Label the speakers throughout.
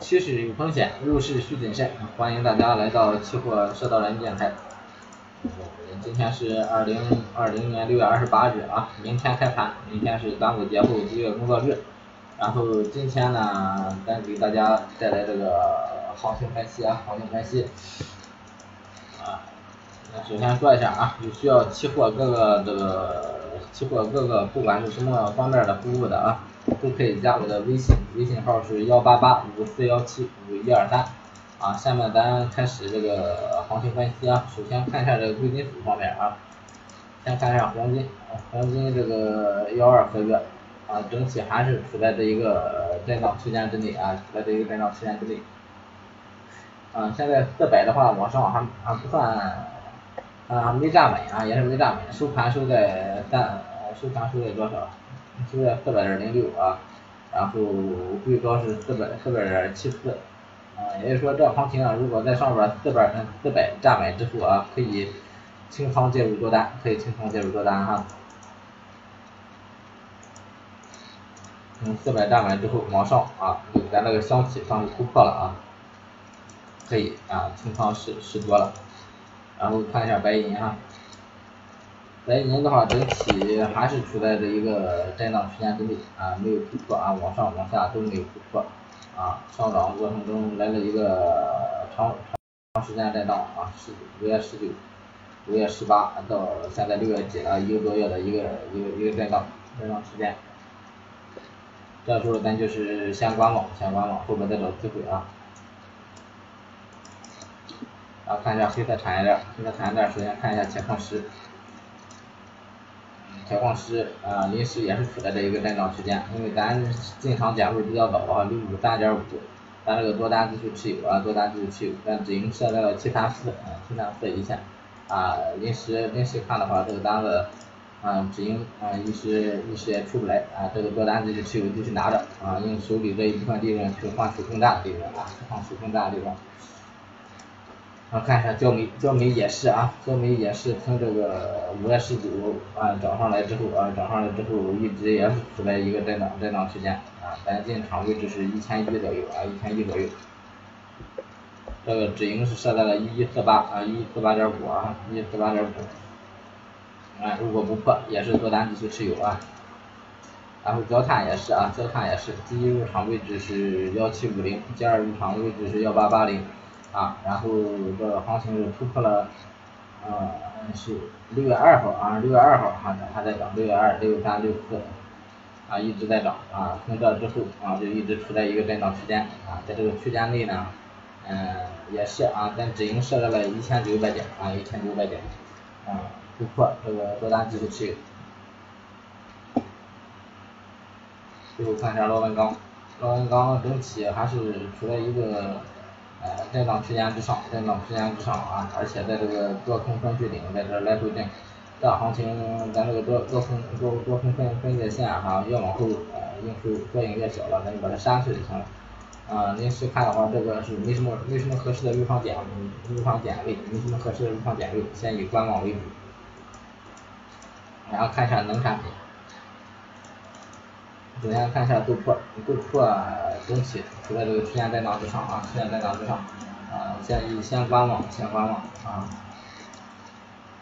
Speaker 1: 趋势有风险，入市需谨慎。欢迎大家来到期货社道人电台。今天是二零二零年六月二十八日啊，明天开盘，明天是端午节后一个工作日。然后今天呢，咱给大家带来这个行情分析啊，行情分析。啊，那首先说一下啊，有需要期货各个这个期货各个不管是什么方面的服务的啊，都可以加我的微信，微信号是幺八八五四幺七五一二三。啊，下面咱开始这个行情分析啊。首先看一下这个贵金属方面啊，先看一下黄金啊，黄金这个幺二合约啊，整体还是处在这一个震荡区间之内啊，处在这一个震荡区间之内。啊，现在四百的话往上还还不算啊，没站稳啊，也是没站稳，收盘收在三，收盘收在多少？现在四百点零六啊，然后最高是四百四百点七四。啊，也就是说这行情啊，如果在上边四百嗯四百站稳之后啊，可以清仓介入多单，可以清仓介入多单哈。嗯，四百站稳之后往上啊，咱那个箱体上突破了啊，可以啊清仓十十多了。然后看一下白银哈，白银的话整体还是处在这一个震荡区间之内啊，没有突破啊，往上往下都没有突破。啊，上涨过程中来了一个长长时间震荡啊，十五月十九、五月十八到现在六月几了，一个多月的一个一个一个震荡震荡时间。这时候咱就是先观望，先观望，后边再找机会啊。然后看一下黑色产业链，黑色产业链首先看一下铁矿石。采矿石啊，临时也是处在这一个震荡区间，因为咱进场点位比较早啊，六五三点五，咱这个多单继续持有啊，多单继续持有，咱止盈设在了七三四啊，七三四一线啊，临时临时看的话，这个单子啊，止盈啊，一时一时也出不来啊，这个多单继续持有，继续拿着啊，用手里这一部分利润去换取更大的利润啊，换取更大的利润。啊，看一下焦煤，焦煤也是啊，焦煤也是从这个五月十九啊涨上来之后啊，涨上来之后一直也是处在一个震荡震荡区间啊，咱进场位置是一千一左右啊，一千一左右。这个止盈是设在了一一四八啊，一四八点五啊，一四八点五。啊，如果不破，也是多单继续持有啊。然后焦炭也是啊，焦炭也是，第一入场位置是幺七五零，第二入场位置是幺八八零。啊，然后这个行情是突破了，呃，是六月二号啊，六月二号还还在涨，六月二、六三、六四，啊一直在涨啊，从这之后啊就一直处在一个震荡区间啊，在这个区间内呢，嗯也是啊，咱止盈设置了一千九百点啊，一千九百点，啊突破这个多单技术持有。最后看一下螺纹钢，螺纹钢整体还是处在一个。呃，震荡区间之上，震荡区间之上啊，而且在这个多空分水岭在这来回震，这行情咱这个多多空多多空分分界线哈，越往后呃应收缩影越小了，咱就把它删去就行了。啊，临时看的话，这个是没什么没什么合适的入场点入场点位，没什么合适的入场点位，先以观望为主。然后看一下农产品。首先看一下豆粕，豆粕整体处在这个区间震荡之上啊，区间震荡之上，啊，建议先观望，先观望啊。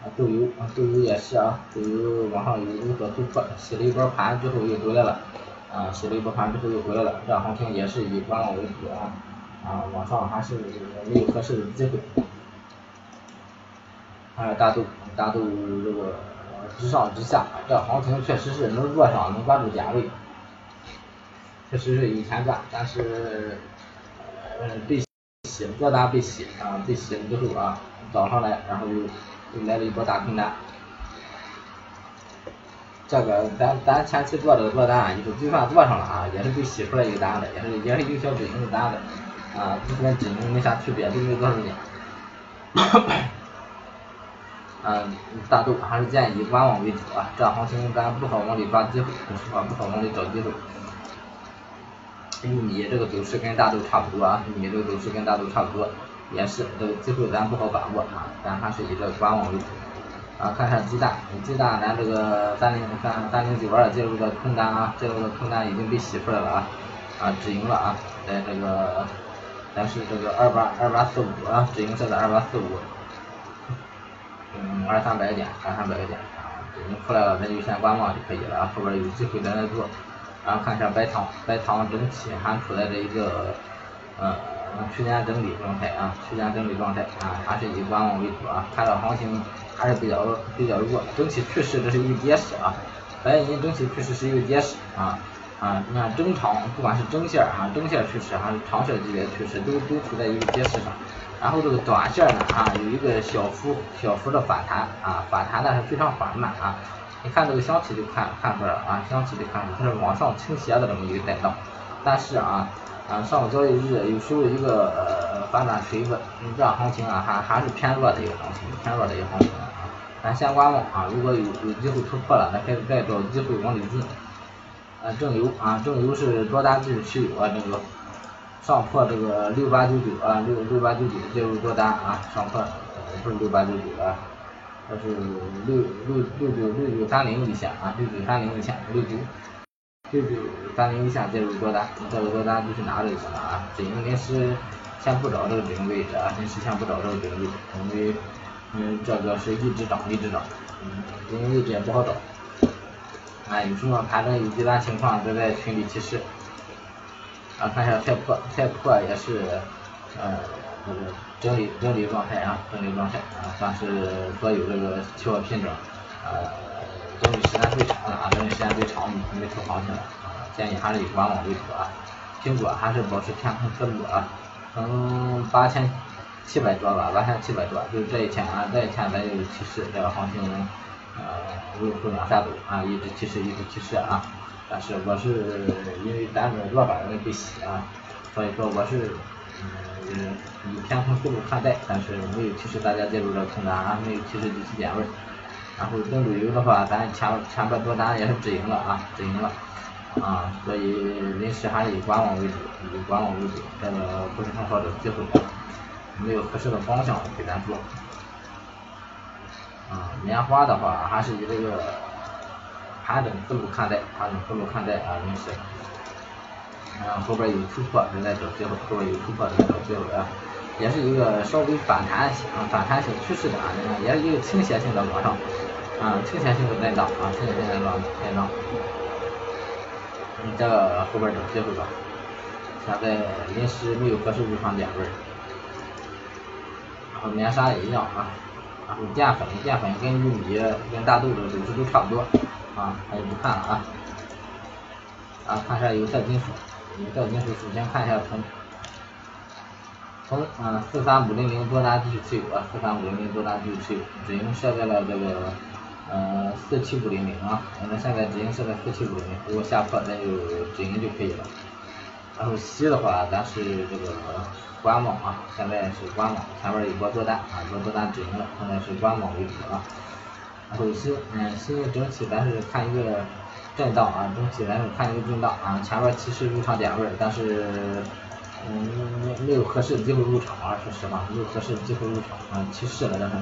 Speaker 1: 啊，豆油啊，豆油也是啊，豆油往上有有所突破，洗了一波盘之后又回来了，啊，洗了一波盘之后又回来了，这行情也是以观望为主啊，啊，往上还是没有合适的机会。还有大豆，大豆这个直上直下，这行情确实是能做上，能关注点位。确实是有钱赚，但是呃被洗多单被洗啊，被洗了之后啊，早上来然后又又来了一波大空单，这个咱咱前期做这个多单，就是就算做上了啊，也是被洗出来一个单子，也是也是有小止盈的单子啊，就跟止盈没啥区别，都没多少点。嗯，大豆还是建议以观望为主啊，这行情咱不好往里抓机会，说实话不好往里找机会。玉米这个走势跟大豆差不多啊，玉米这个走势跟大豆差不多，也是这个机会咱不好把握啊，咱还是以这个观望为主。啊，看一下鸡蛋，鸡蛋咱这个三零三三零九二介入的空单啊，介入的空单已经被洗出来了啊，啊止盈了啊，在这个咱是这个二八二八四五啊，止盈设在二八四五，嗯，二三百点，二三百点啊，止盈出来了，咱就先观望就可以了啊，后边有机会咱再做。然后看一下白糖，白糖整体还处在这一个呃区间整理状态啊，区间整理状态啊，还是以观望为主啊，看到行情还是比较比较弱，整体趋势这是一个跌势啊，白银整体趋势是一个跌势啊啊，你看中长不管是中线啊，中线趋势还是长线级别趋势都都处在一个跌势上，然后这个短线呢啊有一个小幅小幅的反弹啊，反弹但是非常缓慢啊。你看这个箱体就看看出来了啊，箱体就看出来它是往上倾斜的这么一个带动，但是啊啊上个交易日有时候一个呃反转锤子，这样行情啊还还是偏弱的一个行情，偏弱的一个行情啊，咱先观望啊，如果有有机会突破了，咱开始再找机会往里进。啊正油啊正油是多单继续持有啊这个上破这个六八九九啊六六八九九介入多单啊上破不是六八九九啊。这是六六六九六九三零一线啊，六九三零一线，六九六九三零一线介入多单，这个多单就去拿着就行了啊。止盈临时先不找这个止盈位置啊，临时先不找这个止盈位置，因为嗯这个是一直涨一直涨，嗯止盈位置也不好找。啊，有什么盘中有极端情况都在群里提示。啊，看一下太破，太破也是呃这个。整理整理状态啊，整理状态啊，算是所有这个期货品种，呃，整理时间最长的啊，整理时间最长没出行情的啊，建议还是以观望为主啊。苹果还是保持偏空思路啊，从八千七百多吧，八千七百多，就是这一天啊，这一天咱就是提示这个行情呃如出两三走啊，一直提示一直提示啊，但是我是因为咱这落板没被洗啊，所以说我是。嗯，嗯以偏空思路看待，但是没有提示大家介入这空单啊，没有提示第七点位。然后跟旅游的话，咱前前边多单也是止盈了啊，止盈了啊，所以临时还是以观望为主，以观望为主，这个不是很好的机会，没有合适的方向给咱做。啊，棉花的话还是以这个盘整思路看待，盘整思路看待啊，临时。嗯，后边有突破，正在找机会，后边有突破，正在找机会啊，也是一个稍微反弹啊、反弹性趋势的啊，也是一个倾斜性的往上，啊，倾斜性的震荡啊，倾斜性的震荡，震荡。你这个后边找机会吧，现在临时没有合适入场点位。然后棉纱也一样啊，然后淀粉，淀粉跟玉米、跟大豆的走势都差不多啊，那就不看了啊。啊，看一下有色金属。有色金属首先看一下从从嗯四三五零零多单继续持有啊，四三五零零多单继续持有，止盈设在了这个嗯四七五零零啊，那现在止盈设在四七五零零，如果下破咱就止盈就可以了。然后锡的话，咱是这个观望啊，现在是观望，前面有波多单啊，波多单止盈了，现在是观望为主啊。然后锡嗯锡整体咱是看一个。震荡啊，整体来说看一个震荡啊，前面提示入场点位，但是嗯没没有合适的机会入场啊，说实话没有合适的机会入场啊，提示了但是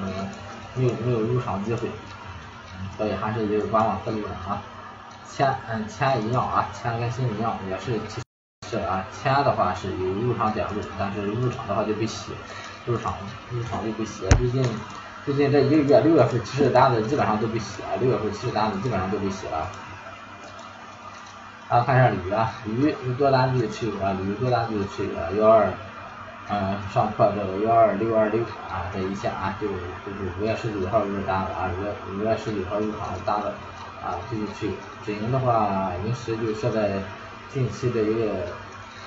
Speaker 1: 没有没有入场机会，所以还是一个观望思路的啊。铅嗯铅一样啊，铅跟新一样也是提示啊，铅的话是有入场点位，但是入场的话就被洗，入场入场就被洗，最近最近这一个月六月份提示单子基本上都被洗了，六月份提示单子基本上都被洗了。然后看一下铝啊，铝有多单继续持有啊，铝多单继续持有啊，幺二，嗯，上破这个幺二六二六啊，这一下啊，就就是五月十九号入单了啊，五月五月十九号入场单子啊，继续持有。止盈的话，临时就设在近期的一个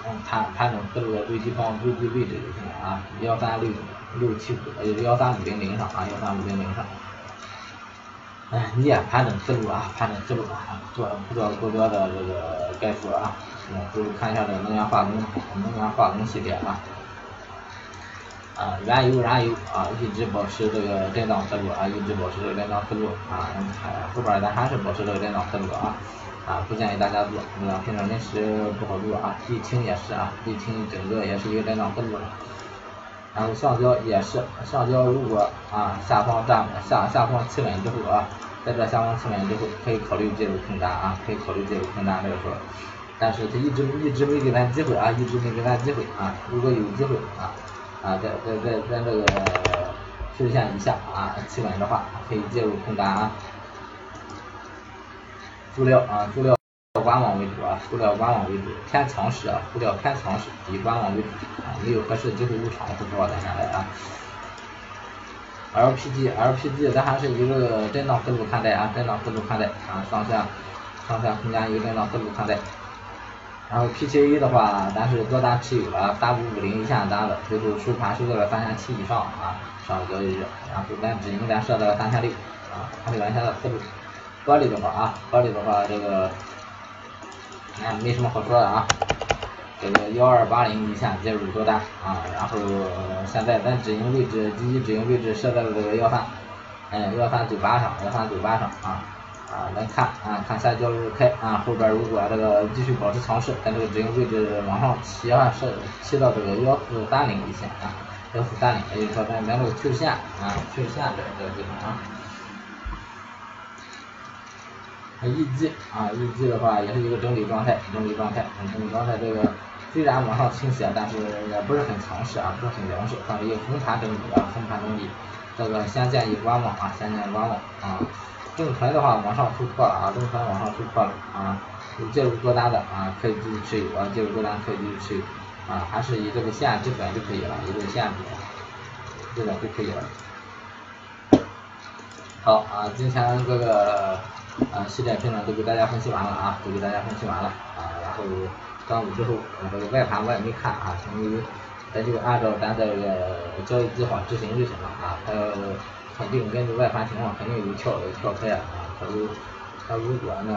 Speaker 1: 嗯盘盘整思路的最低方最低位置就行了啊，幺三六六七五呃幺三五零零上啊，幺三五零零上。哎，你也盘整思路啊，盘整思路啊，做不做过多的这个概述啊？嗯，就看一下这个能源化工，能源化工系列啊，啊，原油燃油啊，一直保持这个震荡思路啊，一直保持这个震荡思路啊，后边咱还是保持这个震荡思路啊，啊，不建议大家做，这个平常临时不好做啊，沥青也是啊，沥青整个也是一个震荡思路。然后橡胶也是，橡胶如果啊下方站下下方企稳之后啊，在这下方企稳之后，可以考虑介入空单啊，可以考虑介入空单这个时候，但是他一直一直没给咱机会啊，一直没给咱机会啊，如果有机会啊啊在在在在这个趋势线以下啊企稳的话，可以介入空单啊。塑料啊，塑料官网为主啊，塑料官网为主，偏强势啊，塑料偏强势，以官网为主啊，没有合适的机会入场不说咱下来啊。LPG，LPG 咱还是一个震荡思路看待啊，震荡思路看待啊，上下上下空间一个震荡思路看待。然后 PTA 的话，咱是多单持有了，三五五零一线单子，最后收盘收到了三千七以上啊，上个交易日，然后咱止盈咱设在了三千六啊，还是原先的思路。玻璃的话啊，玻璃的话这个，没什么好说的啊。这个幺二八零一线介入多单啊，然后现在咱止盈位置，第一止盈位置设在了这个幺三，哎幺三九八上，幺三九八上啊啊，咱看啊看下交易日开啊，后边如果这个继续保持强势，咱这个止盈位置往上提啊，是提到这个幺四三零一线啊，幺四三零，也就是说咱咱这个趋势线啊，趋势线这这个地方啊。啊一季啊，一季的话也是一个整理状态，整理状态，整理状态这个。虽然往上倾斜，但是也不是很强势啊，不是很强势，算是一个横盘整理啊，横盘整理。这个先建议观望啊，先建议观望啊。正纯的话往上突破了啊，正纯往上突破了啊，有介入多单的啊，可以继续持有啊，介入多单可以继续持有啊，还是以这个线基本就可以了，以这个线基本就可以了。好啊，今天这个啊系列品呢都给大家分析完了啊，都给大家分析完了啊，然后。端午之后，这个外盘我也没看啊，因为咱就按照咱这个交易计划执行就行了啊。它肯定根据外盘情况，肯定有跳有跳开啊。它如它如果那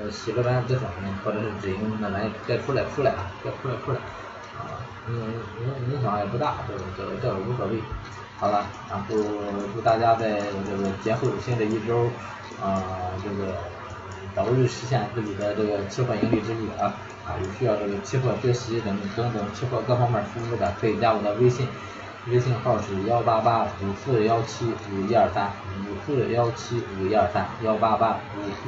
Speaker 1: 那洗了单止损或者是止盈，那咱也该出来出来啊，该出来出来啊。影影影响也不大，这个这个这个无所谓。好了，然后祝大家在这个节后新的一周啊，这个早日实现自己的这个期货盈利之路啊。啊，有需要这个期货学习等等等期货各方面服务的，可以加我的微信，微信号是幺八八五四幺七五一二三，五四幺七五一二三，幺八八五。